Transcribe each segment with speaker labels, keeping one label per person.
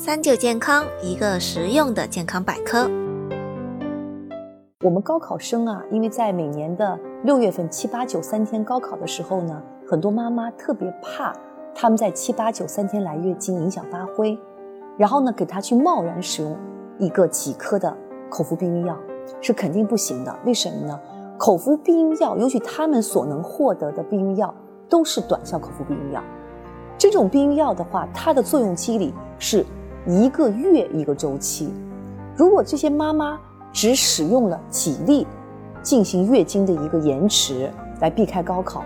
Speaker 1: 三九健康，一个实用的健康百科。
Speaker 2: 我们高考生啊，因为在每年的六月份七八九三天高考的时候呢，很多妈妈特别怕他们在七八九三天来月经影响发挥，然后呢，给他去贸然使用一个几颗的口服避孕药是肯定不行的。为什么呢？口服避孕药，尤其他们所能获得的避孕药都是短效口服避孕药。这种避孕药的话，它的作用机理是一个月一个周期。如果这些妈妈只使用了几粒，进行月经的一个延迟来避开高考，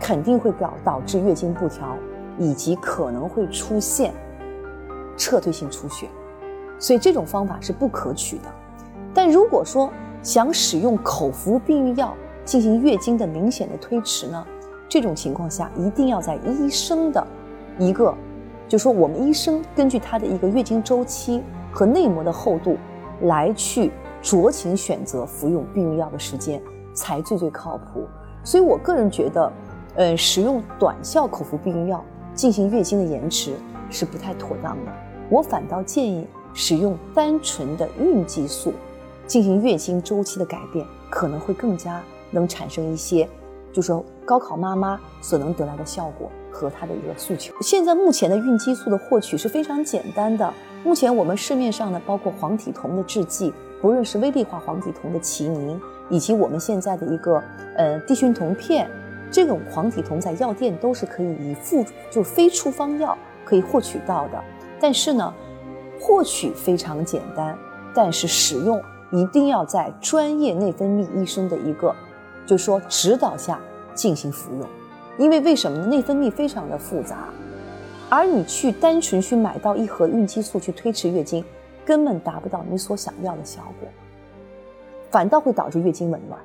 Speaker 2: 肯定会导导致月经不调，以及可能会出现撤退性出血。所以这种方法是不可取的。但如果说想使用口服避孕药进行月经的明显的推迟呢，这种情况下一定要在医生的。一个，就说我们医生根据她的一个月经周期和内膜的厚度，来去酌情选择服用避孕药的时间，才最最靠谱。所以我个人觉得，呃，使用短效口服避孕药进行月经的延迟是不太妥当的。我反倒建议使用单纯的孕激素进行月经周期的改变，可能会更加能产生一些，就说高考妈妈所能得来的效果。和他的一个诉求。现在目前的孕激素的获取是非常简单的。目前我们市面上呢，包括黄体酮的制剂，不论是微粒化黄体酮的奇宁，以及我们现在的一个呃地循酮片，这种黄体酮在药店都是可以以附就非处方药可以获取到的。但是呢，获取非常简单，但是使用一定要在专业内分泌医生的一个就是说指导下进行服用。因为为什么呢？内分泌非常的复杂，而你去单纯去买到一盒孕激素去推迟月经，根本达不到你所想要的效果，反倒会导致月经紊乱。